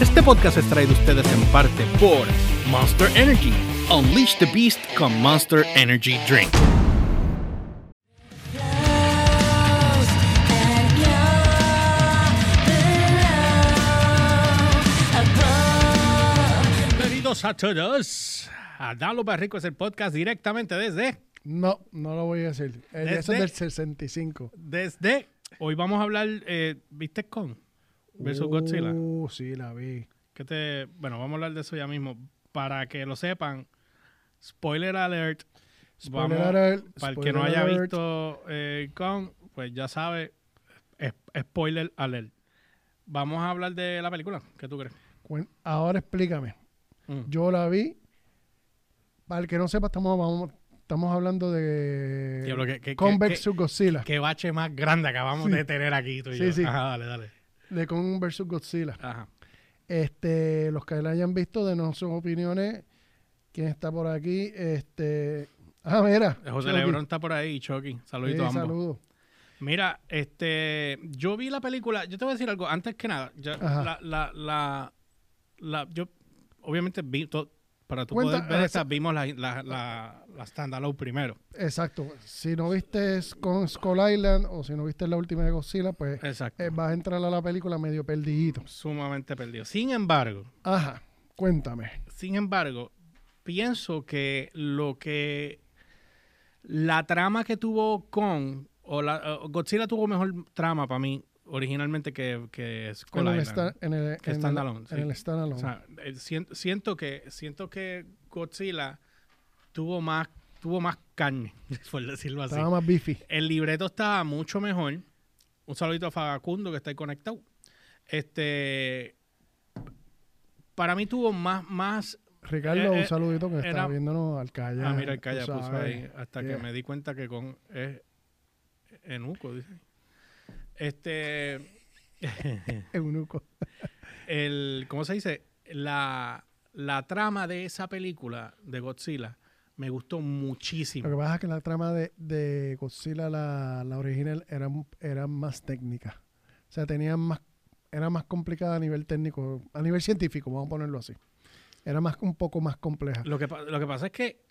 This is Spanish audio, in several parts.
Este podcast es traído a ustedes en parte por Monster Energy. Unleash the Beast con Monster Energy Drink. Bienvenidos a todos a Download para Rico es el podcast directamente desde No, no lo voy a decir. Desde- ese es del 65. desde hoy vamos a hablar eh, ¿viste con versus Godzilla? Uh, sí, la vi. que te, bueno, vamos a hablar de eso ya mismo. Para que lo sepan, spoiler alert. Spoiler Vamos- alert, Para el que no haya alert. visto eh, con, pues ya sabe, es- spoiler alert. Vamos a hablar de la película. ¿Qué tú crees? Ahora explícame. Mm. Yo la vi. Para el que no sepa, estamos, vamos- estamos hablando de Diablo, que- que- Kong que- vs. Godzilla. Qué bache más grande acabamos Sí. de tener aquí tú y Sí, yo. sí. Ajá, dale, dale. De Kong vs. Godzilla. Ajá. Este, los que la hayan visto, denos sus opiniones. ¿Quién está por aquí? Este. Ah, mira. José Chucky. Lebron está por ahí, Chucky. Saluditos Sí, a ambos. saludos. Mira, este, yo vi la película, yo te voy a decir algo, antes que nada, ya, la, la, la, la- yo obviamente vi, to- para tú Cuenta, poder ver ah, esta, esa- vimos la, la, la, la standalone primero. Exacto. Si no viste con Skull Island o si no viste la última de Godzilla, pues eh, vas a entrar a la película medio perdidito. Sumamente perdido. Sin embargo, Ajá, cuéntame. sin embargo, pienso que lo que la trama que tuvo con o la Godzilla tuvo mejor trama para mí originalmente que, que Skull En el, Island. sta- en el, Que en el- standalone, en el standalone. O sea, eh, siento, siento que siento que Godzilla tuvo más tuvo más carne, por decirlo así. Estaba más beefy. El libreto estaba mucho mejor. Un saludito a Facundo que está ahí conectado. Este para mí tuvo más más Ricardo, Eh, eh, un saludito que era- está viéndonos al calle. ah mira el calla puso ahí hasta Yeah. que me di cuenta que con es enuco dice. Este Eunuco. el ¿cómo se dice? La la trama de esa película de Godzilla me gustó muchísimo. Lo que pasa es que la trama de, de Godzilla, la, la original, era, era más técnica. O sea, tenían más, era más complicada a nivel técnico, a nivel científico, vamos a ponerlo así. Era más un poco más compleja. Lo que, lo que pasa es que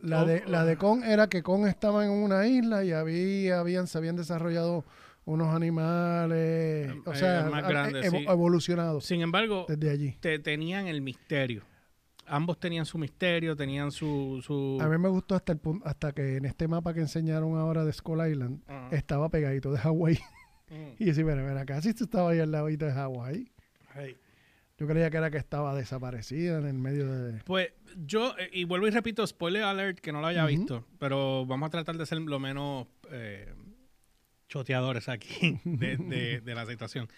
La de, Oh, la de Kong era que Kong estaba en una isla y había, habían, se habían desarrollado unos animales, o sea, más evo- sí. evolucionados sin embargo desde allí. te, tenían el misterio. Ambos tenían su misterio, tenían su... su... A mí me gustó hasta el punto, hasta que en este mapa que enseñaron ahora de Skull Island estaba pegadito de Hawái. Mm. Y decía, mira, mira, acá si tú estabas ahí al lado de Hawái. Hey. Yo creía que era que estaba desaparecida en el medio de... Pues yo, y vuelvo y repito, spoiler alert, que no lo haya visto, pero vamos a tratar de ser lo menos eh, choteadores aquí de, de- de la situación.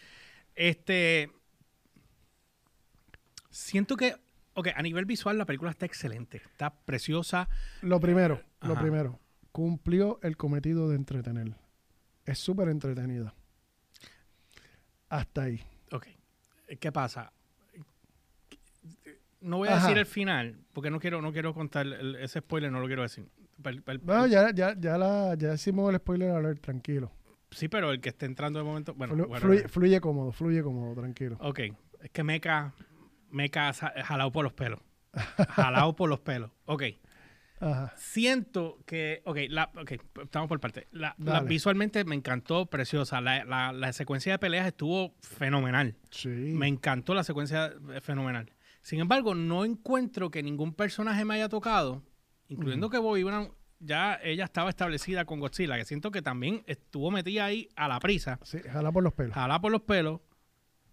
Este, siento que, ok, a nivel visual la película está excelente, está preciosa. Lo primero, lo primero, cumplió el cometido de entretener. Es súper entretenida. Hasta ahí. Ok, ¿qué pasa? No voy a Ajá. decir el final, porque no quiero, no quiero contar el- ese spoiler, no lo quiero decir. No, ya, ya, ya, la, ya hicimos el spoiler alert, tranquilo. Sí, pero el que esté entrando de momento, bueno, Flu- fluye, fluye cómodo, fluye cómodo, tranquilo. Ok, es que Meca, Meca jalado por los pelos. Jalado por los pelos. Ok, Ajá. siento que, ok, la, ok, estamos por parte. La, la- Dale. visualmente me encantó, preciosa. La, la- la secuencia de peleas estuvo fenomenal. Sí. Me encantó la secuencia eh, fenomenal. Sin embargo, no encuentro que ningún personaje me haya tocado, incluyendo que Bobby Brown, ya ella estaba establecida con Godzilla, que siento que también estuvo metida ahí a la prisa. Sí, jala por los pelos. jala por los pelos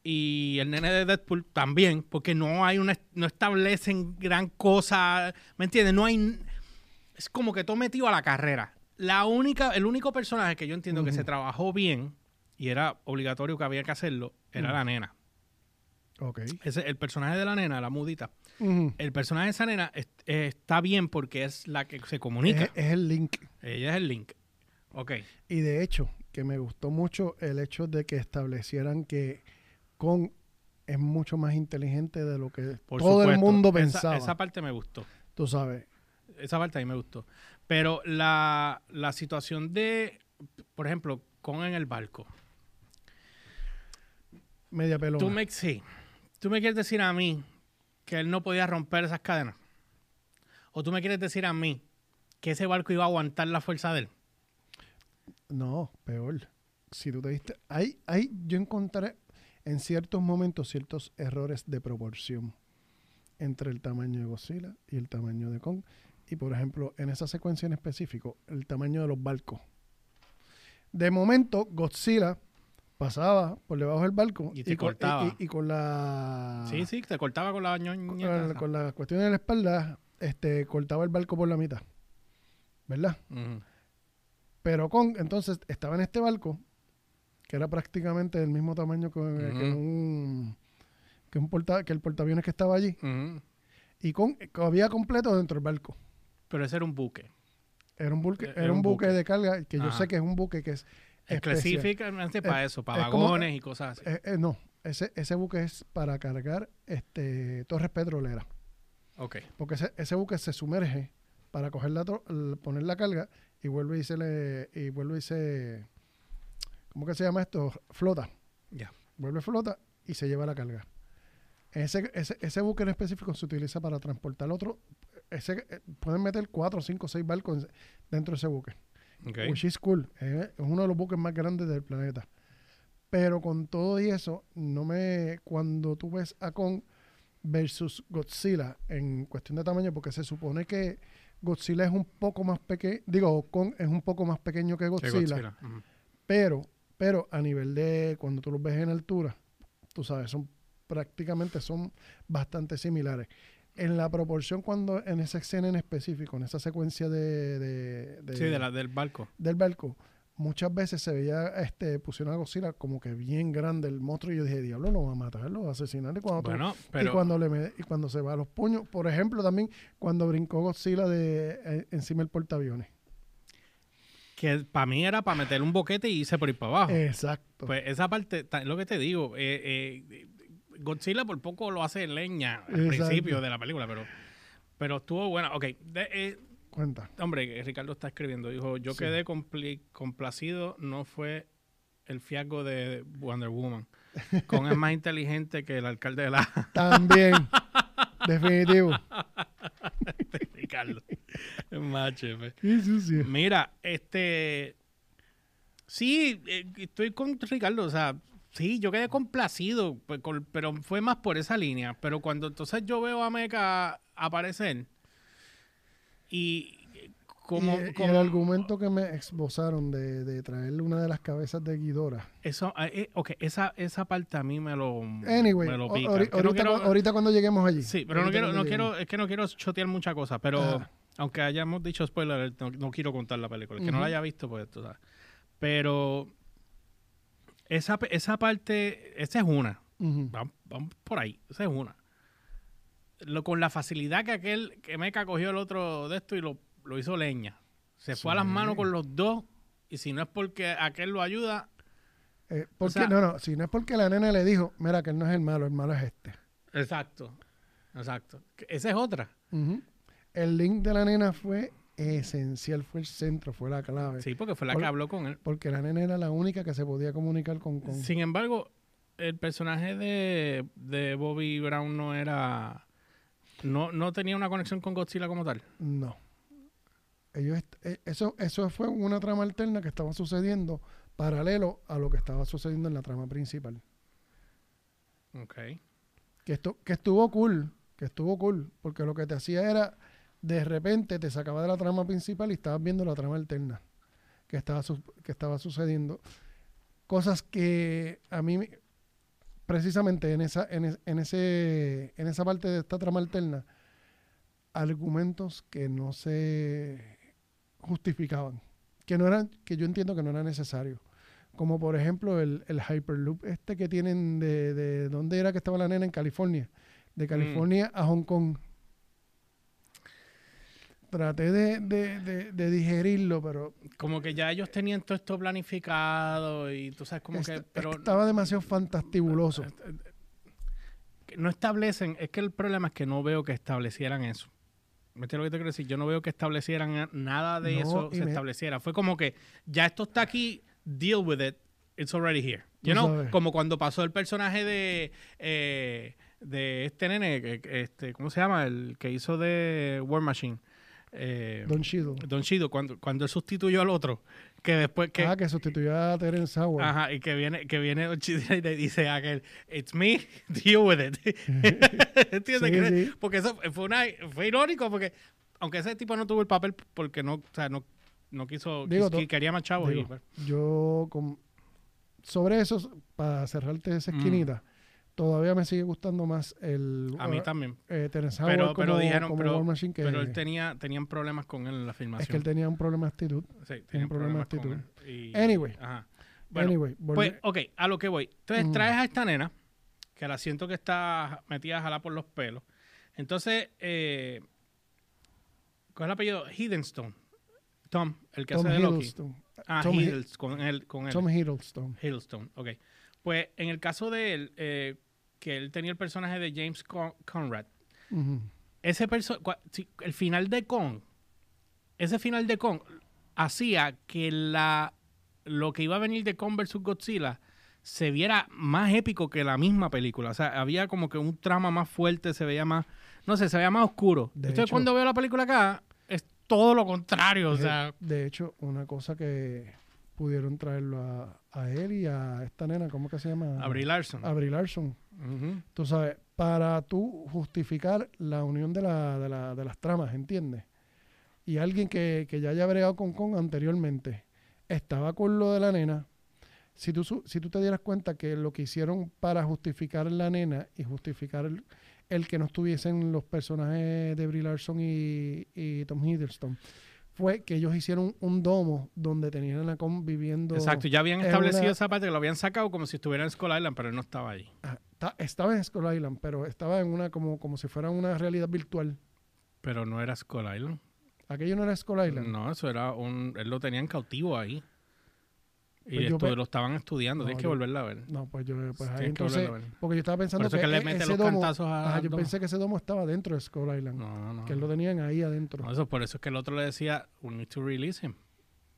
y el nene de Deadpool también, porque no hay una no establecen gran cosa, ¿me entiendes? No hay es como que todo metido a la carrera. La única el único personaje que yo entiendo que se trabajó bien y era obligatorio que había que hacerlo era la nena. Ok. Ese, el personaje de la nena, la mudita. El personaje de esa nena es- eh, está bien porque es la que se comunica. Es, es el link. Ella es el link. Ok. Y de hecho, que me gustó mucho el hecho de que establecieran que Kong es mucho más inteligente de lo que Por todo el mundo Esa- pensaba. esa parte me gustó. Tú sabes. esa parte a mí me gustó. Pero la, la situación de, por ejemplo, con en el barco. Media pelota. Tú me, sí, ¿Tú me quieres decir a mí que él no podía romper esas cadenas? ¿O tú me quieres decir a mí que ese barco iba a aguantar la fuerza de él? No, peor. Si tú te diste. Ahí, ahí yo encontré en ciertos momentos ciertos errores de proporción entre el tamaño de Godzilla y el tamaño de Kong. Y por ejemplo, en esa secuencia en específico, el tamaño de los barcos. De momento, Godzilla pasaba por debajo del barco Y te con, cortaba. y- y con la Sí, sí, te cortaba con la ñoñeta con, esa. con la cuestión de la espalda, este, cortaba el barco por la mitad. ¿Verdad? Pero Kong, entonces, estaba en este barco, que era prácticamente del mismo tamaño que, que un, que, un porta, que el portaaviones que estaba allí. Y Kong había completo dentro del barco. Pero ese era un buque. Era un buque, Era era un buque, buque. de carga, que yo sé que es un buque que es. Específicamente para eso, para es como- vagones y cosas así. Eh, eh, no, ese, ese buque es para cargar este, torres petroleras. ok. Porque ese, ese buque se sumerge para coger la poner la carga y vuelve y se le y vuelve y se ¿cómo que se llama esto? flota. Ya. Vuelve flota y se lleva la carga. Ese, ese, ese buque en específico se utiliza para transportar otro. Ese, eh, pueden meter cuatro, cinco, seis barcos en- dentro de ese buque. Ok. Which is cool. Es, uno de los buques más grandes del planeta. Pero con todo y eso, no me. Cuando tú ves a Kong versus Godzilla en cuestión de tamaño, porque se supone que Godzilla es un poco más pequeño. Digo, Kong es un poco más pequeño que Godzilla. Pero, pero a nivel de cuando tú los ves en altura, tú sabes, son prácticamente son bastante similares. En la proporción cuando en esa escena en específico, en esa secuencia de, de- de- Sí, de la, del barco. del barco, muchas veces se veía, este, pusieron a Godzilla como que bien grande el monstruo y yo dije, diablo, lo va a matar, lo va a asesinar. Y cuando, tú- Bueno, y pero cuando, le me- y cuando se va a los puños, por ejemplo, también cuando brincó Godzilla de, eh, encima del portaaviones. que para mí era para meter un boquete y irse por ir para abajo. Exacto. Pues esa parte, lo que te digo, eh, eh, Godzilla por poco lo hace leña al Exacto. principio de la película, pero, pero estuvo buena. Ok, de- eh, Cuenta. hombre, Ricardo está escribiendo, dijo, yo Sí. quedé compli- complacido, no fue el fiasco de Wonder Woman. Con es más inteligente que el alcalde de la También. Definitivo. Ricardo. Es más chévere. Mira, este. Sí, eh, estoy con Ricardo. O sea, sí, yo quedé complacido, pues, pero fue más por esa línea. Pero cuando entonces yo veo a Mecha aparecer y eh, como, y, y como- el argumento que me esbozaron de, de traerle una de las cabezas de Guidora. eso, eh, eh, ok, esa, esa parte a mí me lo, Anyway, me lo pica. no ahorita, quiero- cu- ahorita cuando lleguemos allí. Sí, pero no quiero, no quiero, es que no quiero chotear muchas cosas, pero aunque hayamos dicho spoiler, no, no quiero contar la película. El que no la haya visto, pues tú sabes. Pero esa, esa parte, esa es una. Vamos, vamos por ahí, esa es una. Lo, con la facilidad que aquel, que Meca cogió el otro de esto y lo, lo hizo leña. Se fue a las manos con los dos y si no es porque aquel lo ayuda, Eh, porque, sea- no, no, si no es porque la nena le dijo, mira que él no es el malo, el malo es este. exacto, exacto. Esa es otra. El link de la nena fue esencial, fue el centro, fue la clave. Sí, porque fue la Por- que habló con él. Porque la nena era la única que se podía comunicar con... Sin embargo, el personaje de, de Bobby Brown no era. No, no tenía una conexión con Godzilla como tal. No. Ellos eh, eso, eso fue una trama alterna que estaba sucediendo paralelo a lo que estaba sucediendo en la trama principal. Ok. Que, esto, que estuvo cool, que estuvo cool, porque lo que te hacía era, de repente te sacaba de la trama principal y estabas viendo la trama alterna que estaba, su- que estaba sucediendo. Cosas que a mí, me- precisamente en esa, en, es- en ese, en esa parte de esta trama alterna, argumentos que no se justificaban, que no eran, que yo entiendo que no era necesario. Como por ejemplo el, el Hyperloop este que tienen de, de dónde era que estaba la nena en California. De California a Hong Kong. Traté de, de- de- de digerirlo, pero Como que ya ellos tenían todo esto planificado y tú sabes, como que. Pero estaba demasiado fantastibuloso. que no establecen. Es que el problema es que no veo que establecieran eso. ¿Me entiendes lo que te quiero decir? Yo no veo que establecieran nada de No, eso se me- estableciera. Fue como que ya esto está aquí, deal with it, it's already here. You Tú know? sabes. Como cuando pasó el personaje de, eh, de este nene, este, ¿cómo se llama? El que hizo de War Machine. Eh, Don Cheadle. Don Chido, cuando, cuando él sustituyó al otro, que después que... ah, que sustituyó a Terence Howard. Ajá, y que viene, que viene Don y le dice a aquel, it's me, deal with it. ¿Entiendes? Sí, Que- sí. Porque eso fue, una, fue irónico, porque aunque ese tipo no tuvo el papel porque no, o sea, no, no quiso, Digo, quis- quería más chavos. y, digo, pues, Yo, con- sobre eso, para cerrarte esa Mm. esquinita, todavía me sigue gustando más el a mí uh, también. eh, Terence Howard Pero, como, pero dijeron, como pero, War Machine que, pero él tenía, tenían problemas con él en la filmación. es que él tenía un problema de actitud. Sí, tenían problema de él. Y- Anyway. Ajá. Bueno, anyway, Pues, ok, a lo que voy. Entonces Ujú. traes a esta nena, que la siento que está metida a jalar por los pelos. Entonces, eh, ¿cuál es el apellido? Hiddleston. Tom, el que Tom hace de Loki. Ah, Tom Hi- Hiddleston, con él. Con él. Tom Hiddleston. Hiddleston, ok. Pues en el caso de él, eh, que él tenía el personaje de James Con- Conrad, ese cua- sí, el final de Kong, ese final de Kong hacía que la lo que iba a venir de Kong vs Godzilla se viera más épico que la misma película. O sea, había como que un trama más fuerte, se veía más, no sé, se veía más oscuro. De Entonces hecho- cuando veo la película acá, es todo lo contrario. O sea, de hecho, una cosa que pudieron traerlo a, a él y a esta nena, ¿cómo que se llama? a Brie Larson. A Brie Larson. Tú sabes, para tú justificar la unión de, la, de, la- de las tramas, ¿entiendes? Y alguien que, que ya haya bregado con Kong anteriormente estaba con lo de la nena. Si tú, si tú te dieras cuenta que lo que hicieron para justificar la nena y justificar el, el que no estuviesen los personajes de Brie Larson y, y Tom Hiddleston fue que ellos hicieron un domo donde tenían a Kong viviendo. Exacto, ya habían es establecido una- esa parte que lo habían sacado como si estuviera en Skull Island, pero él no estaba allí. Ah, ta- estaba en Skull Island, pero estaba en una como, como si fuera una realidad virtual. Pero no era Skull Island. Aquello no era Skull Island. No, eso era un. Él lo tenían cautivo ahí. Y Pues yo esto pe- lo estaban estudiando. No, Tienes que yo- volverla a ver. No, pues yo, pues ahí entonces, volverla a ver. porque yo estaba pensando Por eso que, que le e- ese los domo, cantazos a. ajá, yo pensé que ese domo estaba dentro de Skull Island, No, no. que lo tenían ahí adentro. Eso, por eso es que el otro le decía, we need to release him.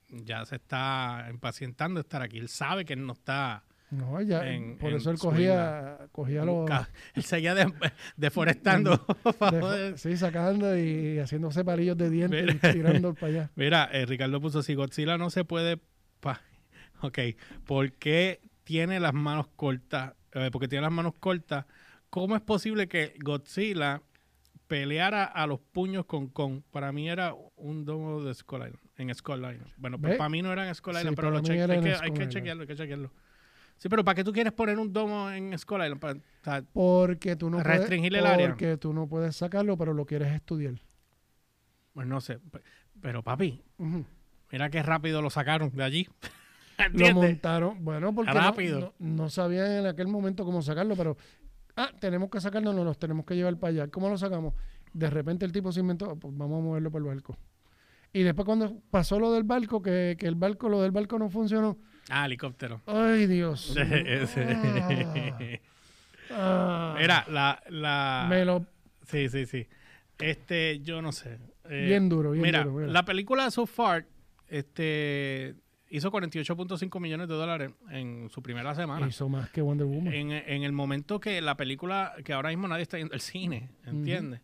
Ya se está impacientando de estar aquí. Él sabe que él no está. No, ya, en- por en eso él cogía, cogía los, Él seguía de- deforestando. de- sí, sacando y haciéndose palillos de dientes Mira. y tirando para allá. Mira, eh, Ricardo puso, si Godzilla no se puede... pa- ok, ¿por qué tiene las manos cortas? Eh, porque tiene las manos cortas. ¿Cómo es posible que Godzilla peleara a los puños con Kong? Para mí era un domo de Skull Island, en Skull Island. Bueno, pues para mí no era en Skull Sí, Island, pero lo hay, que, hay chequearlo, hay que chequearlo. Sí, pero ¿para qué tú quieres poner un domo en Skull Island? Para- o sea, Porque tú no puedes, Restringirle el área. porque tú no puedes sacarlo, pero lo quieres estudiar. pues no sé. Pe- Pero papi, mira qué rápido lo sacaron de allí. Lo montaron, bueno, porque no- Rápido. No, no sabían en aquel momento cómo sacarlo, pero ah, tenemos que sacarlo, no los tenemos que llevar para allá. ¿Cómo lo sacamos? De repente el tipo se inventó, pues vamos a moverlo por el barco. Y después cuando pasó lo del barco, que, que el barco, lo del barco no funcionó, Ah, helicóptero. ay Dios. Ese. Ah, ah, la, la... me lo Sí, sí, sí. Este, yo no sé. Eh, bien duro, bien mira, duro. mira. la película So Far este, hizo 48.5 millones de dólares en su primera semana. Hizo más que Wonder Woman. En, en el momento que la película, que ahora mismo nadie está yendo al cine, ¿entiendes?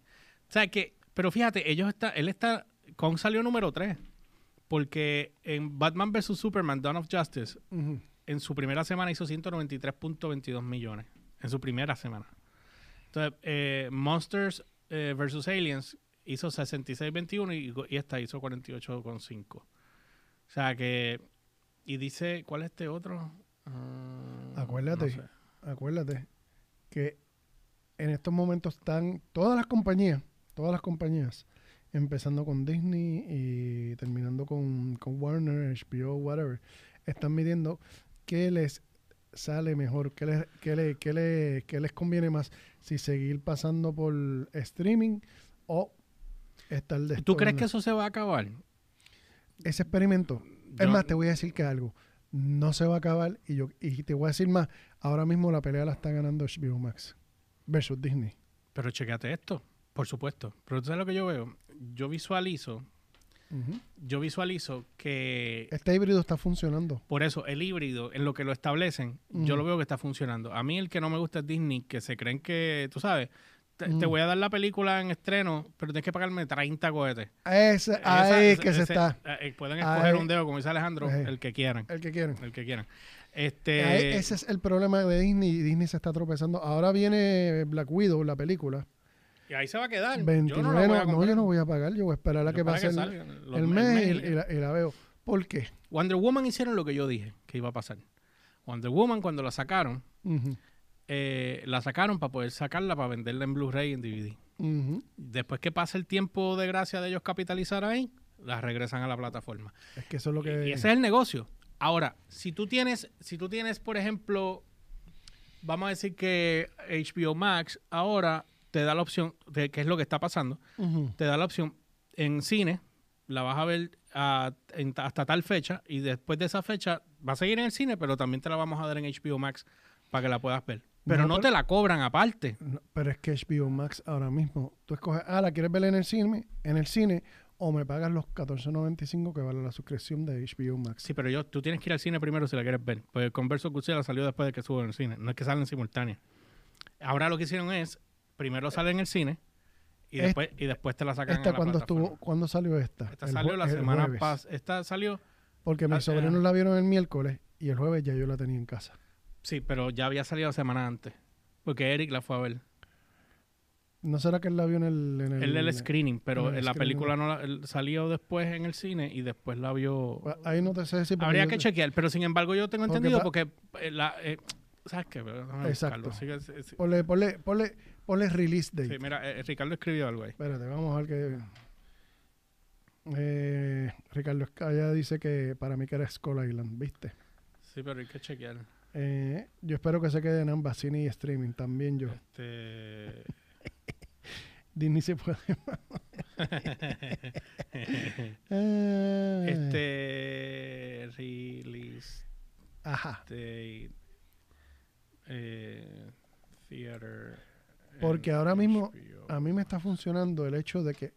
O sea que, pero fíjate, ellos está, él está, Kong salió número 3, porque en Batman vs. Superman, Dawn of Justice, en su primera semana hizo 193.22 millones. En su primera semana. Entonces, eh, Monsters eh, vs. Aliens hizo 66.21 y, y esta hizo 48.5. O sea que... Y dice, ¿cuál es este otro? Ah, Acuérdate. no sé. acuérdate que en estos momentos están todas las compañías, todas las compañías, empezando con Disney y terminando con, con Warner, HBO, whatever, están midiendo qué les sale mejor, qué les, qué le- qué le- qué les conviene más, si seguir pasando por streaming o estar de ¿Tú crees que eso se va a acabar? ese experimento es más, te voy a decir que algo. No se va a acabar. Y yo y te voy a decir más. Ahora mismo la pelea la está ganando HBO Max versus Disney. Pero chequeate esto, por supuesto. Pero tú sabes lo que yo veo. Yo visualizo yo visualizo que Este híbrido está funcionando. por eso el híbrido, en lo que lo establecen, yo lo veo que está funcionando. A mí el que no me gusta es Disney, que se creen que, tú sabes, te, te Ujú. voy a dar la película en estreno, pero tienes que pagarme 30 cohetes. Esa- ahí es que se está. eh, pueden escoger Ahí. un dedo, como dice Alejandro, Ahí. el que quieran. El que quieren. El que quieran. Este, ese es el problema de Disney Disney se está tropezando. Ahora viene Black Widow, la película. y ahí se va a quedar. 29, yo no, la voy a no, yo no voy a pagar, yo voy a esperar a Yo que pase el, salga, los- el mes y, y la, y la veo. ¿Por qué? Wonder Woman hicieron lo que yo dije que iba a pasar. Wonder Woman, cuando la sacaron, eh, la sacaron para poder sacarla para venderla en Blu-ray y en DVD. Después que pasa el tiempo de gracia de ellos capitalizar ahí, la regresan a la plataforma. Es que eso es lo que... Y ese es el negocio. Ahora, si tú tienes, si tú tienes, por ejemplo, vamos a decir que HBO Max ahora te da la opción, de qué es lo que está pasando, te da la opción en cine, la vas a ver a- en- hasta tal fecha y después de esa fecha va a seguir en el cine, pero también te la vamos a dar en HBO Max para que la puedas ver. Pero No, no, pero- te la cobran aparte. No, pero es que HBO Max ahora mismo, tú escoges, ah, la quieres ver en el cine, en el cine, o me pagas los 14.95 que vale la suscripción de HBO Max. Sí, pero yo, tú tienes que ir al cine primero si la quieres ver. Pues Converso Godzilla salió después de que subo en el cine. No es que salen simultáneas. Ahora lo que hicieron es, primero sale en el cine y Es- después, y después te la sacan ¿Esta en la cuándo plataforma. estuvo, cuándo salió esta? Esta El salió la el semana pasada. Esta salió, Porque mis sobrinos la vieron el miércoles y el jueves ya yo la tenía en casa. Sí, pero ya había salido semana antes. Porque Eric la fue a ver. ¿No será que él la vio en el... En el, Él el screening, pero en el la screening. película no la- él salió después en el cine y después la vio. Pues, Ahí no te sé porque Habría que te- chequear, pero sin embargo yo tengo entendido porque eh, la, eh, ¿sabes qué? Exacto. buscarlo. Sigue- sí, sí. Ponle, ponle, ponle, ponle release date. Sí, mira, eh, Ricardo escribió algo ahí. Espérate, vamos a ver que... Eh, Ricardo Escaya dice que para mí que era Skull Island, ¿viste? Sí, pero hay que chequear. Eh, yo espero que se quede en ambas, cine y streaming, también yo. Este... Disney se puede... Ah, este... Release Ajá. Eh, theater... Porque ahora mismo. A mí me está funcionando el hecho de que...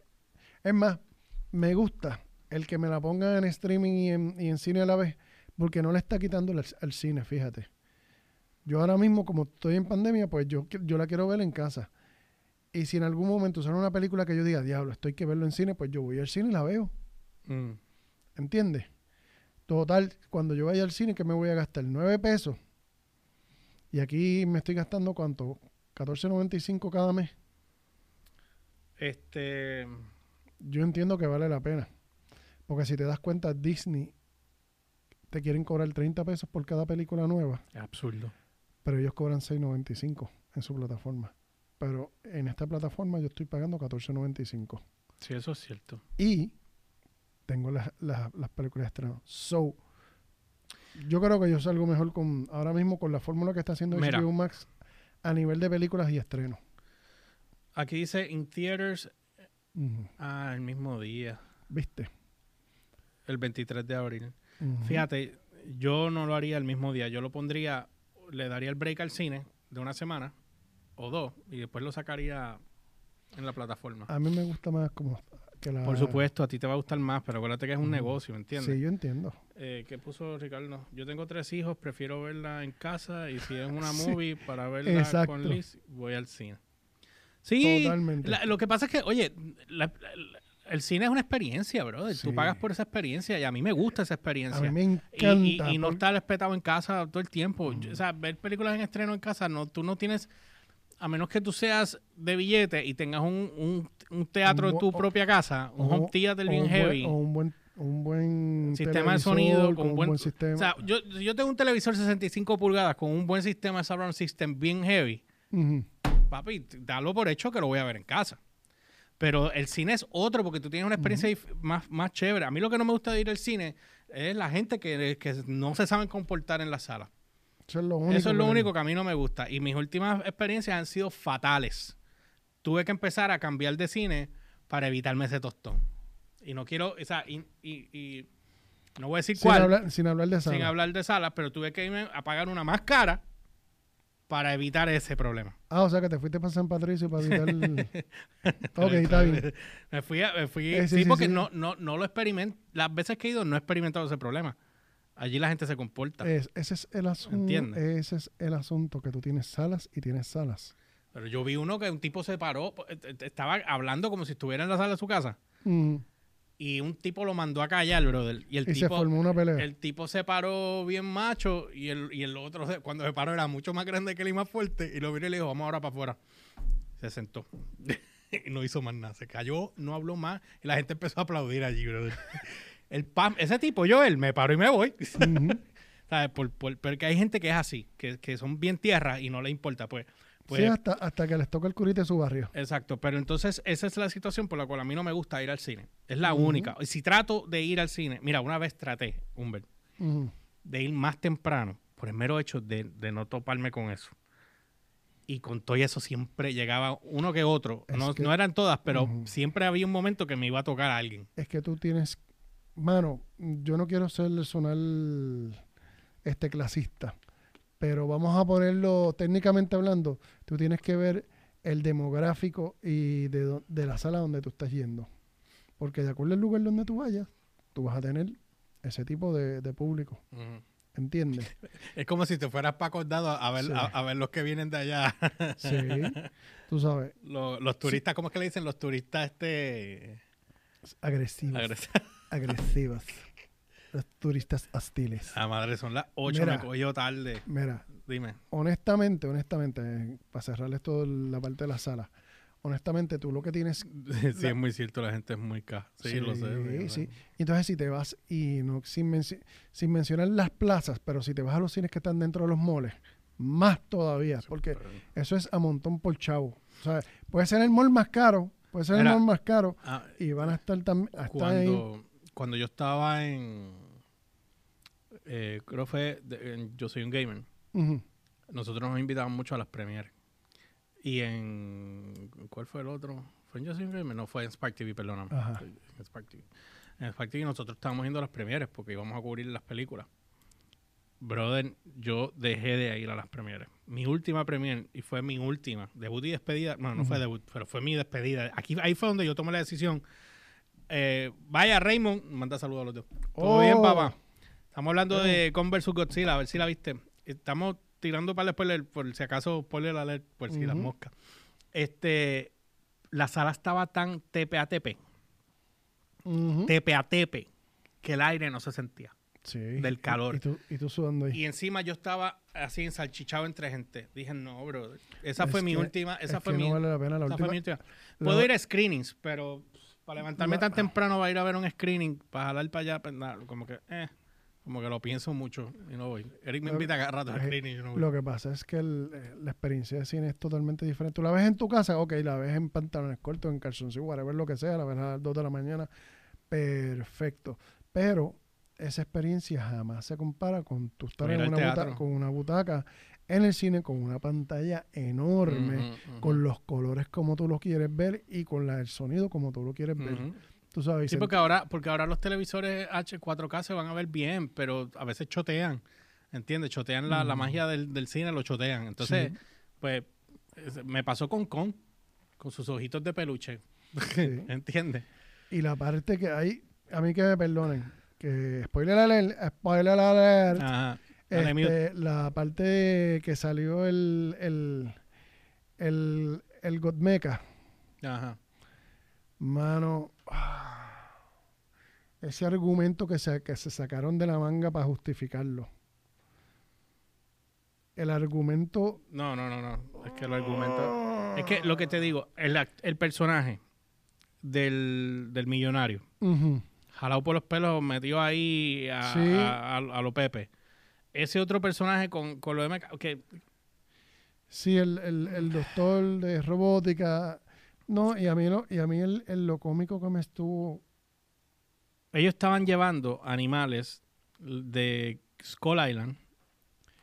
Es más, me gusta el que me la ponga en streaming y en, y en cine a la vez, porque no le está quitando el, el cine, fíjate. Yo ahora mismo, como estoy en pandemia, pues yo, yo la quiero ver en casa. Y si en algún momento sale una película que yo diga, diablo, estoy que verlo en cine, pues yo voy al cine y la veo. Mm. ¿Entiendes? Total, cuando yo vaya al cine, que me voy a gastar? 9 pesos. Y aquí me estoy gastando cuánto? 14.95 cada mes. Este... Yo entiendo que vale la pena. Porque si te das cuenta, Disney te quieren cobrar 30 pesos por cada película nueva, absurdo. pero ellos cobran 6.95 en su plataforma. Pero en esta plataforma yo estoy pagando 14.95. Sí, eso es cierto. Y tengo las, las, las películas de estreno. So, yo creo que yo salgo mejor con ahora mismo con la fórmula que está haciendo Mira. HBO Max a nivel de películas y estreno. Aquí dice in theaters ah, el mismo día, ¿Viste? el 23 de abril. Fíjate, yo no lo haría el mismo día. Yo lo pondría, le daría el break al cine de una semana o dos y después lo sacaría en la plataforma. A mí me gusta más como que la... Por supuesto, a ti te va a gustar más, pero acuérdate que es un negocio, ¿me entiendes? Sí, yo entiendo. Eh, ¿Qué puso Ricardo? Yo tengo tres hijos, prefiero verla en casa y si es una Sí, movie para verla exacto. con Liz, voy al cine. Sí, Totalmente. la- lo que pasa es que, oye, la- la- el cine es una experiencia, brother. Sí. Tú pagas por esa experiencia y a mí me gusta esa A experiencia. mí me Y- encanta. Y, y no por- estar espetado en casa todo el tiempo. Yo- O sea, ver películas en estreno en casa, no, tú no tienes, a menos que tú seas de billete y tengas un, un- un teatro Un en tu bu- propia casa, un o- home theater o bien buen- heavy, o un buen, un buen sistema de sonido, con un buen, sistema. O sea, yo, yo tengo un televisor 65 pulgadas con un buen sistema de surround system bien heavy. Ujú. Papi, dalo por hecho que lo voy a ver en casa. Pero el cine es otro porque tú tienes una experiencia más, más chévere. A mí lo que no me gusta de ir al cine es la gente que, que no se saben comportar en la sala. Eso es lo único. Eso es lo que- único que a mí no me gusta. Y mis últimas experiencias han sido fatales. Tuve que empezar a cambiar de cine para evitarme ese tostón. Y no quiero, o sea, y, y- y no voy a decir Sin cuál, hablar, sin hablar de sin sala. hablar de salas, pero tuve que irme a pagar una más cara para evitar ese problema. Ah, o sea que te fuiste para San Patricio para evitar... ok, está bien. Me fui, a- me fui Eh, sí, sí, sí, porque. No, no, no lo experimento. Las veces que he ido no he experimentado ese problema. Allí la gente se comporta. Es- ese es el asunto. Entiendes. Ese es el asunto, que tú tienes salas y tienes salas. Pero yo vi uno que un tipo se paró, eh, eh, estaba hablando como si estuviera en la sala de su casa. Mm. Y un tipo lo mandó a callar, brother. Y el Y se tipo, formó una pelea. el tipo se paró bien macho y el, y el otro, cuando se paró, era mucho más grande que él y más fuerte. Y lo vino y le dijo, vamos ahora para afuera. Se sentó. y no hizo más nada. Se cayó, no habló más. Y la gente empezó a aplaudir allí, brother. El pam, ese tipo, yo, él, me paro y me voy. Ujú. ¿Sabes? Por, por- porque hay gente que es así, que, que son bien tierra y no le importa. Pues, pues sí, hasta, hasta que les toca el curite de su barrio. Exacto, pero entonces esa es la situación por la cual a mí no me gusta ir al cine. Es la Ujú. única. Y si trato de ir al cine, mira, una vez traté, Humbert, de ir más temprano, por el mero hecho de, de no toparme con eso. Y con todo eso siempre llegaba uno que otro. No, que- no eran todas, pero siempre había un momento que me iba a tocar a alguien. Es que tú tienes... Mano, yo no quiero ser sonar este clasista, pero vamos a ponerlo técnicamente hablando, tú tienes que ver el demográfico y de, de la sala donde tú estás yendo. Porque de acuerdo al lugar donde tú vayas, tú vas a tener ese tipo de, de público. ¿Entiendes? Es como si te fueras para acordado a ver, Sí. a, a ver los que vienen de allá. Sí. Tú sabes, los, los turistas, ¿cómo es que le dicen? Los turistas este... agresivos. agres- agresivos. Los turistas hostiles. La madre, son las 8, Mira. me cogió tarde. Mira, Dime. honestamente, honestamente, para cerrar esto la parte de la sala, honestamente tú lo que tienes... Sí, es muy cierto, la gente es muy ca. Sí, lo sé. Sí, sí. Entonces si te vas, y no sin, sin mencionar las plazas, pero si te vas a los cines que están dentro de los moles, más todavía, porque eso es a montón por chavo. O sea, puede ser el mall más caro, puede ser el mall más caro, Ah, y van a estar también... cuando, cuando yo estaba en. Eh, creo fue. de- en Yo soy un gamer. Nosotros nos invitaban mucho a las premieres. Y en. ¿Cuál fue el otro? ¿Fue en Yo soy un gamer? No, fue en Spark TV, perdóname. Ajá. En Spark TV. En Spark TV nosotros estábamos yendo a las premieres porque íbamos a cubrir las películas. Brother, yo dejé de ir a las premieres. Mi última premiere, y fue mi última, debut y despedida. No, no fue debut, pero fue mi despedida. Aquí, ahí fue donde yo tomé la decisión. Eh, vaya, Raymond, manda saludos a los dos. ¿Todo Oh. bien, papá? Estamos hablando de Con vs. Godzilla, a ver si la viste. Estamos tirando para el spoiler, por si acaso spoiler alert, por si las moscas. Este, la sala estaba tan tepe a tepe, Ujú. tepe a tepe, que el aire no se sentía. Sí. del calor. Y, tú, y tú sudando ahí. Y encima yo estaba así ensalchichado entre gente. Dije, no, bro. Esa Es fue mi última. Esa es fue que mi, no vale la pena la última. última. la- Puedo ir a screenings, pero para levantarme La- tan temprano va a ir a ver un screening, para jalar para allá, pues nada, como que, eh, como que lo pienso mucho y no voy. Eric me Lo- invita cada rato a eh, screening y yo no voy. Lo que pasa es que el- eh, la experiencia de cine es totalmente diferente. Tú la ves en tu casa, ok, la ves en pantalones cortos, en calzoncillos, whatever lo que sea, la ves a las 2 de la mañana, perfecto. Pero esa experiencia jamás se compara con tú estar en al una, teatro. buta- con una butaca en el cine con una pantalla enorme, con los colores como tú lo quieres ver y con la, el sonido como tú lo quieres ver. Tú sabes, Sí, porque ahora, porque ahora los televisores H4K se van a ver bien, pero a veces chotean. ¿Entiendes? Chotean la, la magia del, del cine, lo chotean. Entonces, Sí. pues, es- me pasó con Con, con sus ojitos de peluche. Sí. ¿Entiendes? Y la parte que hay, a mí que me perdonen, que spoiler alert, spoiler alert, Ajá. Este, la parte que salió el, el, el, el Godmeca, Ajá. mano, ese argumento que se, que se sacaron de la manga para justificarlo. El argumento... No, no, no, no. Es que el argumento. Es que lo que te digo, el, el personaje del, del millonario, jalado por los pelos, metido ahí a, Sí. a, a- a lo Pepe. Ese otro personaje con, con lo de que Sí, el, el, el doctor de robótica. No, y a mí, lo, y a mí el, el- lo cómico que me estuvo ellos estaban llevando animales de Skull Island,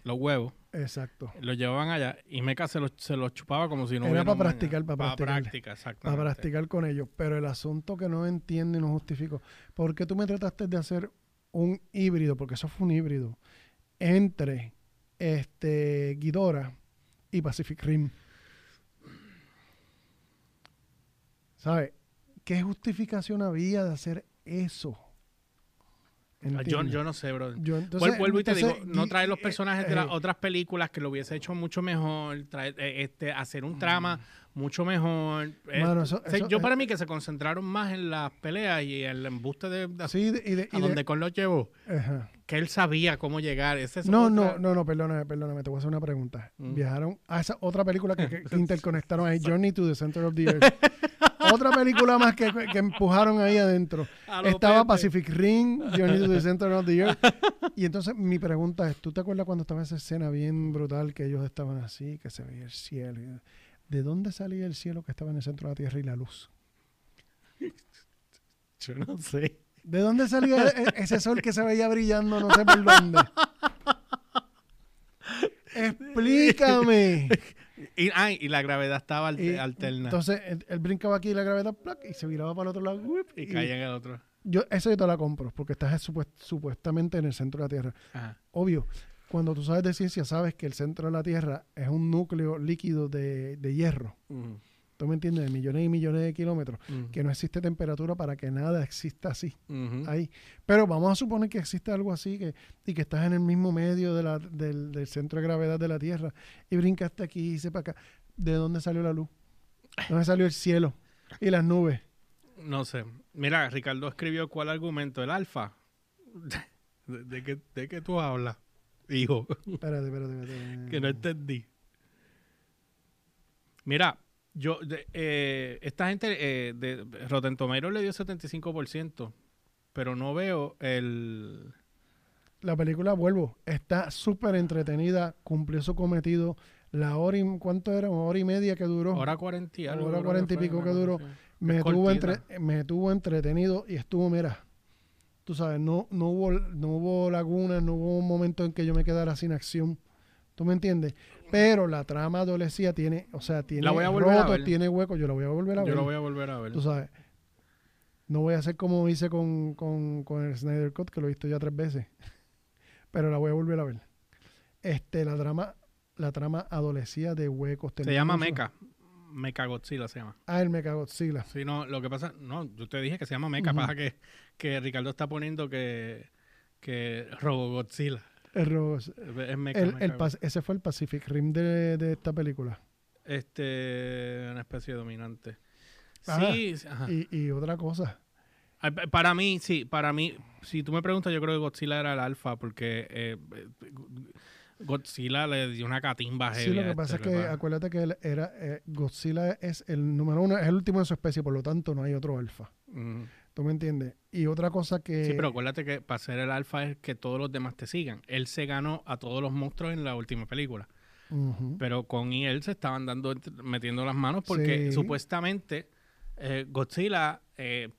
los huevos, Exacto. los llevaban allá y Mecha se los, se los chupaba como si no Era hubiera pa' un mañana. practicar, pa' Pa' practicar. práctica, exactamente. Para practicar con ellos. Pero el asunto que no entiendo y no justifico. ¿Por qué tú me trataste de hacer un híbrido? Porque eso fue un híbrido. Entre este Guidora y Pacific Rim. ¿Sabes? ¿Qué justificación había de hacer eso? Ah, Yo, no sé, bro. Yo, entonces- Vuel- Vuelvo y te digo, no y- traer los y- personajes de eh, las otras películas que lo hubiese hecho mucho mejor, traer, eh, este, hacer un trama mucho mejor. Eh, Mano, eso- yo eh, para mí que se concentraron más en las peleas y el embuste de, de- Sí, de- y de- y a de- donde con los llevó, ajá. que él sabía cómo llegar. No, no, no, no, perdóname, perdóname, te voy a hacer una pregunta. Mm. Viajaron a esa otra película que, que- que interconectaron ahí, Journey to the Center of the Earth. otra película más que, que empujaron ahí adentro. Estaba Pepe. Pacific Rim, Journey to the Center of the Earth. Y entonces mi pregunta es, ¿tú te acuerdas cuando estaba esa escena bien brutal que ellos estaban así, que se veía el cielo? ¿De dónde salía el cielo que estaba en el centro de la Tierra y la luz? Yo no sé. ¿De dónde salía e- ese sol que se veía brillando no sé por dónde? Explícame. Y, ay, y la gravedad estaba al- Y alterna. Entonces él, él brincaba aquí la gravedad ¡plac! y se viraba para el otro lado. ¡whip! y y- caía en el otro. yo, eso yo te la compro porque estás supuest- supuestamente en el centro de la Tierra. Ajá. Obvio, cuando tú sabes de ciencia, sabes que el centro de la Tierra es un núcleo líquido de, de hierro. ¿Tú me entiendes? De millones y millones de kilómetros. Que no existe temperatura para que nada exista así. ahí. Pero vamos a suponer que existe algo así que, y que estás en el mismo medio de la- del, del centro de gravedad de la Tierra y brincaste aquí y se para acá. ¿De dónde salió la luz? ¿De dónde salió el cielo y las nubes? No sé. Mira, Ricardo escribió cuál argumento, el alfa. ¿De, de qué, de qué tú hablas, hijo? Espérate, espérate, espérate. que no entendí. Mira, yo, de- eh, esta gente eh, de Rotten Tomatoes le dio 75%, pero no veo el... La película, vuelvo, está súper entretenida, cumplió su cometido. La hora y, ¿cuánto era? Una hora y media que duró. Hora 40 y algo. Hora 40 y pico que duró. me, tuvo entre, me tuvo entretenido y estuvo, mira, tú sabes, no, no, hubo, no hubo lagunas, no hubo un momento en que yo me quedara sin acción. ¿Tú me entiendes? Pero la trama adolecía tiene, o sea, tiene La voy a volver a rotos, ver. tiene huecos, yo la voy a volver a ver. Yo lo voy a volver a ver. Tú sabes, no voy a hacer como hice con, con, con el Snyder Cut, que lo he visto ya tres veces. Pero la voy a volver a ver. Este, la trama, la trama adolecía de huecos. Se tenía llama Mecha. Mecha Godzilla se llama. Ah, el Mechagodzilla. Sí, no, lo que pasa, no, yo te dije que se llama Mecha, Ujú. pasa que, que Ricardo está poniendo que, que Robo Godzilla. El Es. El- el ese fue el Pacific Rim de, de esta película. Este, una especie dominante. Ah, Sí, ajá. Y, y otra cosa. Para mí, sí, para mí, si tú me preguntas, yo creo que Godzilla era el alfa, porque eh, eh, Godzilla le dio una catimba Sí, heavy lo que este, pasa es que ¿verdad? acuérdate que él era eh, Godzilla es el número uno, es el último de su especie, por lo tanto no hay otro alfa. Ujú. ¿Tú me entiendes? Y otra cosa que... Sí, pero acuérdate que para ser el alfa es que todos los demás te sigan. Él se ganó a todos los monstruos en la última película. Pero con y él se estaban dando metiendo las manos porque Sí. supuestamente eh, Godzilla eh,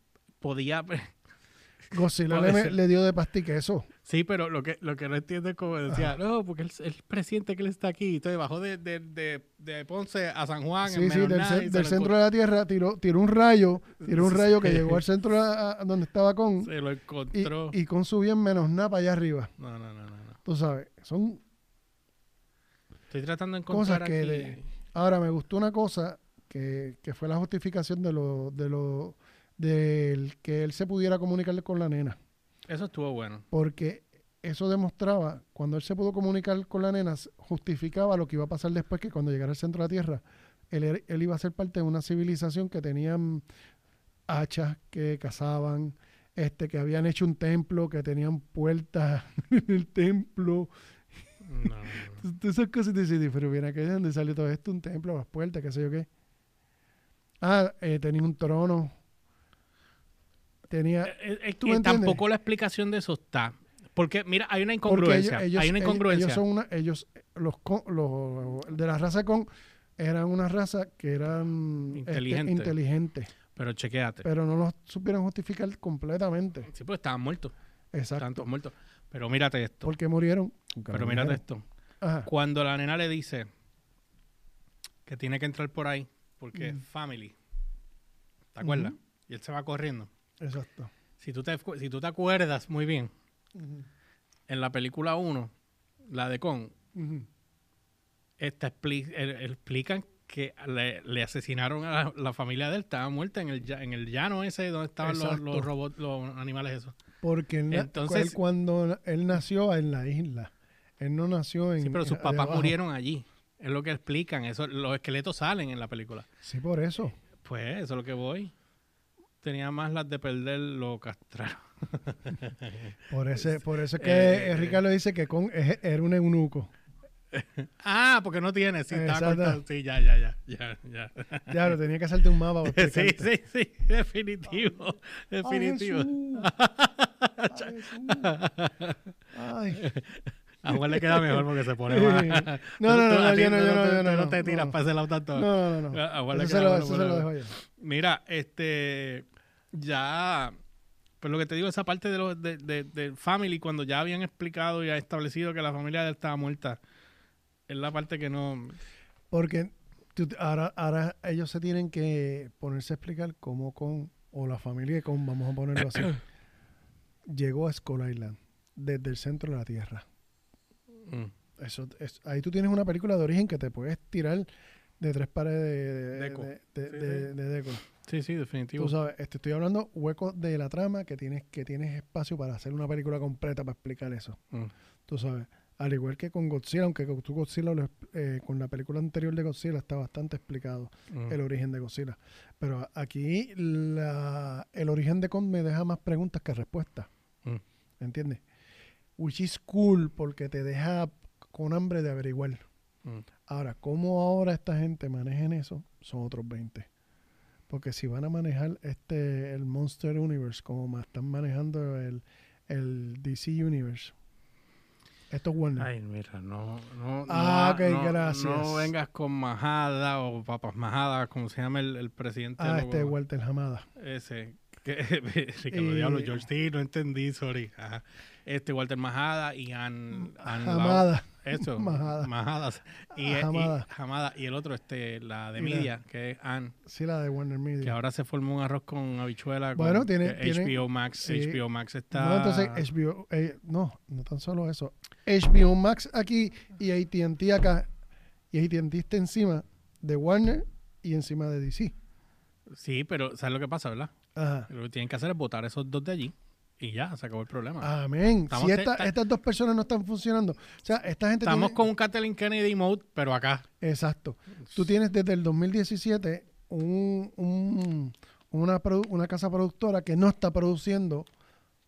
podía Godzilla le, le dio de pastique eso. Sí pero lo que lo que no entiendo es como decía no porque él, él presiente que él está aquí entonces bajó de, de, de, de Ponce a San Juan en Sí, sí, del, centro de la Tierra tiró, tiró un rayo, tiró un rayo que llegó al centro a- a donde estaba con... se lo Y, encontró. y con su bien menos nada para allá arriba. no no no no no. Tú sabes, son estoy tratando de Cosas encontrar que aquí. de- Ahora, me gustó una cosa que, que fue la justificación de lo, de lo, del que él se pudiera comunicar con la nena. Eso estuvo bueno Porque eso demostraba, cuando él se pudo comunicar con la nena, justificaba lo que iba a pasar después, que cuando llegara al centro de la Tierra, él, er- él iba a ser parte de una civilización que tenían hachas, que cazaban, este, que habían hecho un templo, que tenían puertas en el templo, no, no, no. Todas esas cosas te dices, pero acá de dónde sale todo esto, un templo, las puertas, qué sé yo qué. Ah, eh, tenía un trono. Tenía. Eh, Es ¿Tú que me entiendes? tampoco la explicación de eso está. Porque, mira, hay una incongruencia. ellos, hay una incongruencia. Ellos son una, ellos, los, con- los de la raza con, eran una raza que eran este, Inteligente. inteligentes, pero chequéate. pero no los supieron justificar completamente. sí, pues estaban muertos. Exacto. todos muertos. Pero mírate esto. Porque murieron. Porque Pero mírate murieron. esto. Ajá. Cuando la nena le dice que tiene que entrar por ahí porque es Mm. family. ¿Te acuerdas? Y él se va corriendo. Exacto. Si tú te, si tú te acuerdas muy bien, en la película 1, la de Con, Ujú. Esta expli- el- el- explican que le, le asesinaron a la, la familia de él, estaba muerta en el, en el llano ese donde estaban los, los robots, los animales esos. Porque él, Entonces- él cuando él nació en la isla, él no nació en. Sí, pero sus papás murieron allí. Es lo que explican. Eso, los esqueletos salen en la película. Sí, por eso. Pues eso es lo que voy. Tenía más las de perder lo castraron. Por, ese, por eso es que Eh, eh, Ricardo dice que con, era un eunuco. Ah, porque no tiene. Sí, Exacto. cortado. Sí, ya, ya, ya. Ya, ya. Lo tenía que hacerte un mapa. Sí, sí, sí. Definitivo. Ay, Definitivo. Jesús. Ay, Jesús. Ay. A Juan le queda mejor porque se pone más. No, no, no, yo no, yo no, yo no, no te tiras para ese lado tanto. No, no, no. A Juan le queda bueno, eso se lo dejo yo. Mira, este, ya, pues lo que te digo, esa parte de los de, de, del family, cuando ya habían explicado y establecido que la familia de él estaba muerta, es la parte que no, Porque tú- ahora, ahora ellos se tienen que ponerse a explicar cómo con, o la familia con, vamos a ponerlo así, llegó a Skull Island desde el centro de la Tierra. Mm, Eso, es- ahí tú tienes una película de origen que te puedes tirar de tres pares de, de, Deco. de- de- Sí, de- sí. de deco. sí, sí, definitivo. Tú sabes, este, estoy hablando huecos de la trama que tienes, que tienes espacio para hacer una película completa para explicar eso. Mm, Tú sabes, al igual que con Godzilla, aunque con tu Godzilla, eh, con la película anterior de Godzilla está bastante explicado mm. el origen de Godzilla. Pero aquí la- el origen de Kong me deja más preguntas que respuestas. Mm. ¿Entiendes? Which is cool porque te deja con hambre de averiguar. Mm. Ahora, ¿cómo ahora esta gente manejen eso? Son otros 20. Porque si van a manejar este el Monster Universe como ma- están manejando el, el DC Universe, esto es Warner. Ay, mira, no, no, Ah, no, ok, no- gracias. no vengas con majada o papas majadas, como se llama el, el presidente. ah, este Walter Hamada. Ese. Que, Ricardo Y- Diablo, George T, no entendí, sorry. Ajá. Este, Walter Majada y Ann, Hamada. Eso. Majada. Majadas. Y, Ah, y- Hamada. Hamada. Y el otro, este, la de Media, que es Ann, Sí, la de Warner Media. que ahora se formó un arroz con habichuela. con- Bueno, tiene- HBO Max. sí. HBO Max está. No, entonces HBO, eh, no, no tan solo eso. HBO Max aquí y AT&T acá. Y AT&T está encima de Warner y encima de DC. Sí, pero ¿sabes lo que pasa, verdad? Ajá. Lo que tienen que hacer es votar esos dos de allí y ya, se acabó el problema. Amén. Estamos si esta- ta- estas dos personas no están funcionando. O sea, esta gente Estamos tiene- con un Kathleen Kennedy mode, pero acá. Exacto. Tú tienes desde el 2017 un, un- una, una casa productora que no está produciendo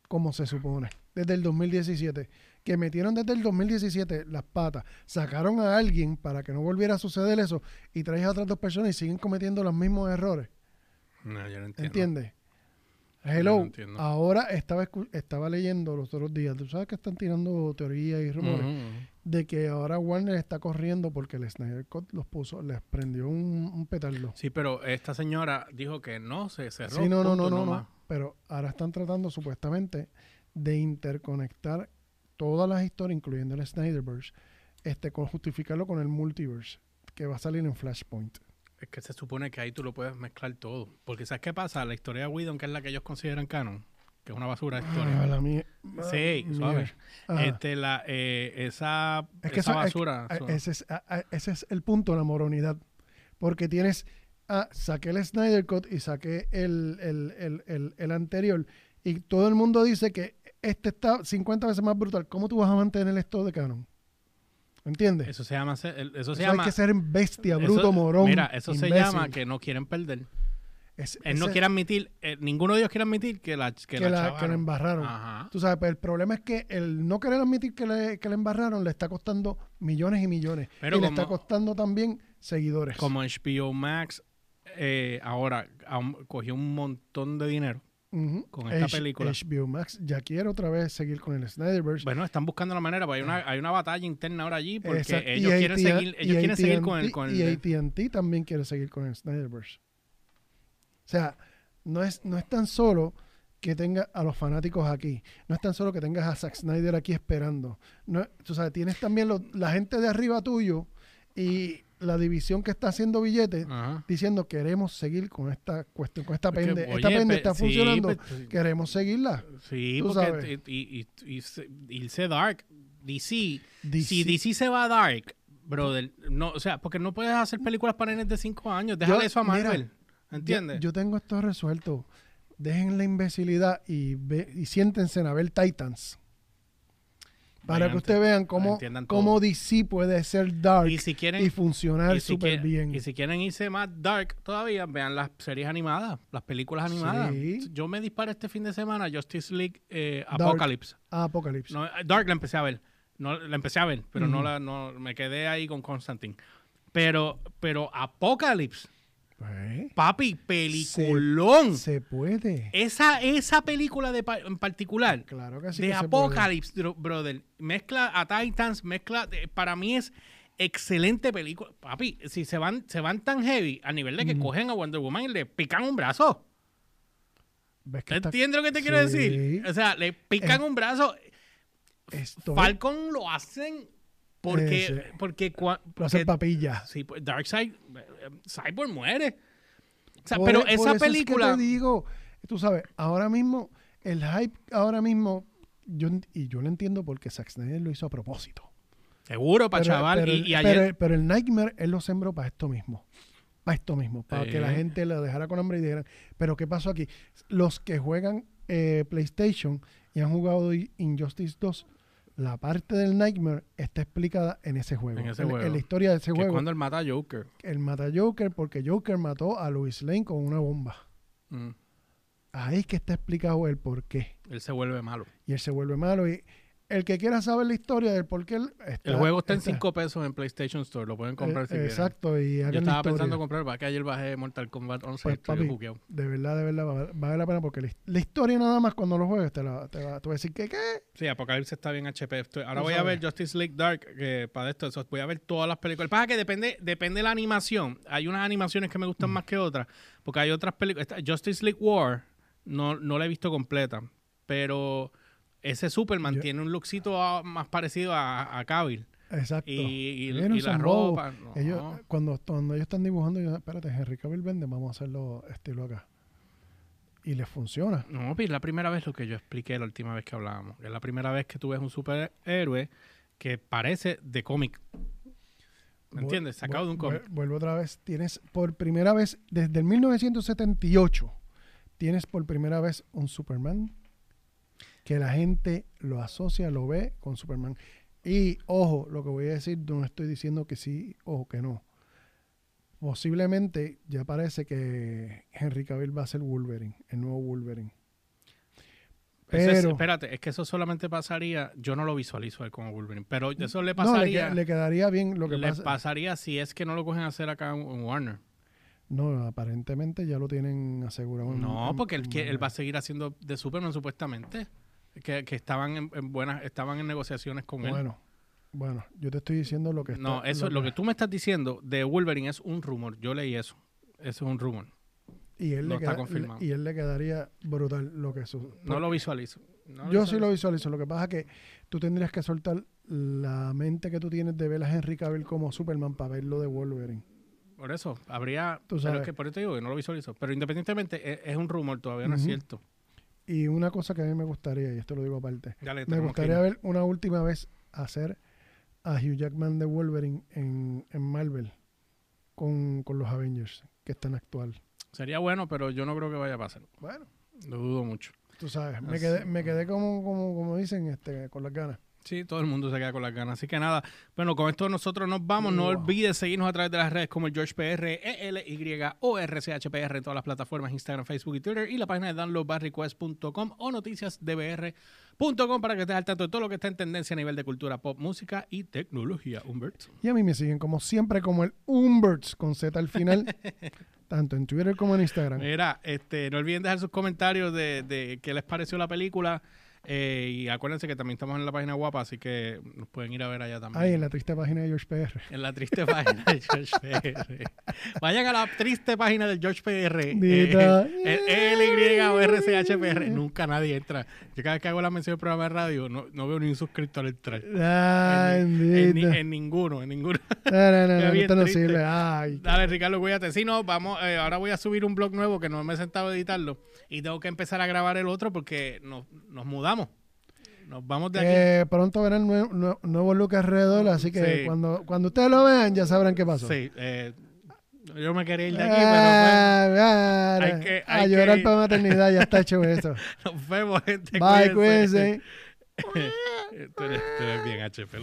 como se supone. Desde el 2017. Que metieron desde el 2017 las patas. Sacaron a alguien para que no volviera a suceder eso. Y traes a otras dos personas y siguen cometiendo los mismos errores. No, yo no entiendo. ¿Entiendes? Hello. Ahora estaba, escu- estaba leyendo los otros días. Tú sabes que están tirando teorías y rumores de que ahora Warner está corriendo porque el Snyder Cut los puso, les prendió un, un petardo. Sí, pero esta señora dijo que no, se cerró. Sí, no, no, no, no, no. Pero ahora están tratando supuestamente de interconectar todas las historias, incluyendo el Snyderverse, este, con justificarlo con el multiverse que va a salir en Flashpoint. Es que se supone que ahí tú lo puedes mezclar todo. Porque ¿sabes qué pasa? La historia de Whedon, que es la que ellos consideran canon, que es una basura de Ah, historia. la mía- Sí, ah, suave. Este, la, eh, esa, Es que esa eso- basura. Ah, Ese es, ah, ah, ese es el punto, la moronidad. Porque tienes, ah, saqué el Snyder Cut y saqué el, el, el, el, el anterior. Y todo el mundo dice que este está 50 veces más brutal. ¿Cómo tú vas a mantener esto de canon? ¿Entiendes? eso se llama, ser- eso se Eso llama, hay que ser bestia, eso- bruto, morón. Mira, eso se llama que no quieren perder. Es- Él no quiere admitir, eh, ninguno de ellos quiere admitir que la, que que, la, la, que la embarraron. Ajá. Tú sabes, pero el problema es que el no querer admitir que le, que le embarraron le está costando millones y millones. Pero y le está costando también seguidores. Como HBO Max eh, ahora cogió un montón de dinero. Con esta H- película. HBO Max ya quiere otra vez seguir con el Snyderverse. Bueno, están buscando la manera, porque hay una, hay una batalla interna ahora allí, porque Exacto. Ellos quieren seguir, ellos quieren seguir con el, con el y AT&T también quiere seguir con el Snyderverse. O sea, no es, no es tan solo que tenga a los fanáticos aquí, no es tan solo que tengas a Zack Snyder aquí esperando. No, tú sabes, tienes también la gente de arriba tuyo y la división que está haciendo billetes Ajá. diciendo queremos seguir con esta cuestión, con esta Porque, pende. oye, esta pende pe- está sí, funcionando, queremos seguirla. Sí, Tú porque sabes. y, y, y- y se- irse dark, DC, DC. si DC se va dark, Brother, no, o sea, porque no puedes hacer películas para nenes de 5 años. Déjale eso a mira, Marvel. ¿Entiendes? Yo, yo tengo esto resuelto. Dejen la imbecilidad y, ve, y siéntense a ver Titans. Para que ustedes vean cómo, cómo. DC puede ser dark y si quieren y funcionar si súper bien. Y si quieren irse más dark todavía, vean las series animadas, las películas animadas. Sí. Yo me disparé este fin de semana Justice League eh. Apocalypse. Apocalypse. No, eh, dark la empecé a ver. No, la empecé a ver, pero no la no me quedé ahí con Constantine. Pero pero Apocalypse, Papi, peliculón. se puede. Esa esa película de en particular Claro que sí. de que se. Apocalypse, bro- brother. Mezcla a Titans, mezcla. de- para mí es excelente película. Papi, si se van, se van tan heavy a nivel de que cogen a Wonder Woman y le pican un brazo. ¿Ves que ¿Te está- entiendes lo que te quiero decir? O sea, le pican Es- un brazo. Falcon lo hacen porque. Ese. porque, cua- porque- papilla. sí, pues, Darkseid. eh, Cyborg muere. O sea, Por pero e- esa eso es que película. te digo, tú sabes, ahora mismo, el hype ahora mismo, yo, y yo lo entiendo porque Zack Snyder lo hizo a propósito. seguro, para Pero- chaval. pero y, ayer. pero, pero el Nightmare él lo sembró para esto mismo. Para esto mismo. Para que la Sí. gente lo dejara con hambre y dijeran, pero ¿qué pasó aquí? Los que juegan eh, PlayStation y han jugado Injustice 2, la parte del Nightmare está explicada en ese juego. En ese en, juego. en la historia de ese que juego. cuando él mata a Joker. Él mata a Joker porque Joker mató a Lois Lane con una bomba. Mm, Ahí es que está explicado el por qué. él se vuelve malo. Y él se vuelve malo. Y el que quiera saber la historia del por qué está- El juego está en está- 5 pesos en PlayStation Store. Lo pueden comprar eh, si. Exacto. Y Yo estaba pensando comprar, va que ayer bajé Mortal Kombat 11 Pues, papi. De verdad, de verdad, va- vale la pena porque la, la historia nada más cuando lo juegues te, la, te va te va a decir que qué. Sí, Apocalipsis está bien HP. Estoy- ahora voy a ver. Justice League Dark, que para esto, eso, voy a ver todas las películas. Pasa que depende, depende de la animación. Hay unas animaciones que me gustan Mm. más que otras, porque hay otras películas. Justice League War no, no la he visto completa, pero ese Superman Yo- tiene un lookcito ah, más parecido a, a Cavill. Exacto. Y, y- y no la ropa. no. Ellos, cuando, cuando ellos están dibujando, yo, espérate, Henry Cavill vende, vamos a hacerlo estilo acá. Y les funciona. No, es la primera vez lo que yo expliqué la última vez que hablábamos. Es la primera vez que tú ves un superhéroe que parece de cómic. ¿Me entiendes? Sacado de un cómic. vu- Vuelvo otra vez. Tienes por primera vez, desde el 1978, tienes por primera vez un Superman que la gente lo asocia, lo ve con Superman. Y ojo, lo que voy a decir, no estoy diciendo que sí o que no. Posiblemente ya parece que Henry Cavill va a ser Wolverine, el nuevo Wolverine. Eso es- Pero- espérate, es que eso solamente pasaría, yo no lo visualizo él como Wolverine, pero eso le No, le, pasaría, que- le quedaría bien lo que le pasa. pasaría si es que no lo cogen a hacer acá en, Warner. No, aparentemente ya lo tienen asegurado. No, en- porque él, va a seguir haciendo de Superman supuestamente. Que, que estaban en, en buenas, estaban en negociaciones con él. Bueno, bueno, yo te estoy diciendo lo que está. No, eso, lo que tú me estás diciendo de Wolverine es un rumor. Yo leí eso. Eso es un rumor. y él no le está confirmado. Y él le quedaría brutal lo que su. No lo visualizo. No Yo sí lo visualizo. Lo que pasa es que tú tendrías que soltar la mente que tú tienes de ver a Henry Cavill como Superman para verlo de Wolverine. Por eso, habría. Tú Pero sabes. es que por eso te digo que no lo visualizo. Pero independientemente, es, es un rumor, todavía no es cierto. Y una cosa que a mí me gustaría, y esto lo digo aparte, Dale, me gustaría ver una última vez hacer a Hugh Jackman de Wolverine en, en Marvel con, con los Avengers, que están actual. Sería bueno, pero yo no creo que vaya a pasar. Bueno, Lo dudo mucho. tú sabes, me quedé, me quedé como, como, como dicen, este, con las ganas. Sí, todo el mundo se queda con las ganas. Así que nada, bueno, con esto nosotros nos vamos. No olvides seguirnos a través de las redes como el George PR, ELY o RCHPR en todas las plataformas, Instagram, Facebook y Twitter. Y la página de downloadbarrequest.com o noticiasdbr.com para que estés al tanto de todo lo que está en tendencia a nivel de cultura pop, música y tecnología. Humberto. Y a mí me siguen como siempre como el Umberts con Z al final, tanto en Twitter como en Instagram. Mira, este, no olviden dejar sus comentarios de, de qué les pareció la película. Eh, y acuérdense que también estamos en la página guapa, así que nos pueden ir a ver allá también. Ahí en la triste página de George PR. En la triste página del George PR. Vayan a la triste página del George PR. Dita. Eh, el, el Y o RCHPR. Nunca nadie entra. Yo cada vez que hago la mención del programa de radio, no, no veo ni un suscriptor entrar. Ay, En, en bendito. en ninguno, en ninguno. No, no, no, no, esto no sirve. Ay, Dale, Ricardo, cuídate. Si no, vamos, eh, ahora voy a subir un blog nuevo que no me he sentado a editarlo. Y tengo que empezar a grabar el otro porque nos, nos mudamos. Nos vamos de aquí. Eh, pronto verán nue- nue- nuevo look alrededor, así que Sí. cuando, cuando ustedes lo vean ya sabrán qué pasó. Sí, eh, yo me quería ir de aquí, pero Ah, Hay bueno. que- a hay que llorar ir. para maternidad, ya está hecho eso. nos vemos, gente. Bye, cuídense. cuídense. Tú eres, tú eres bien HP.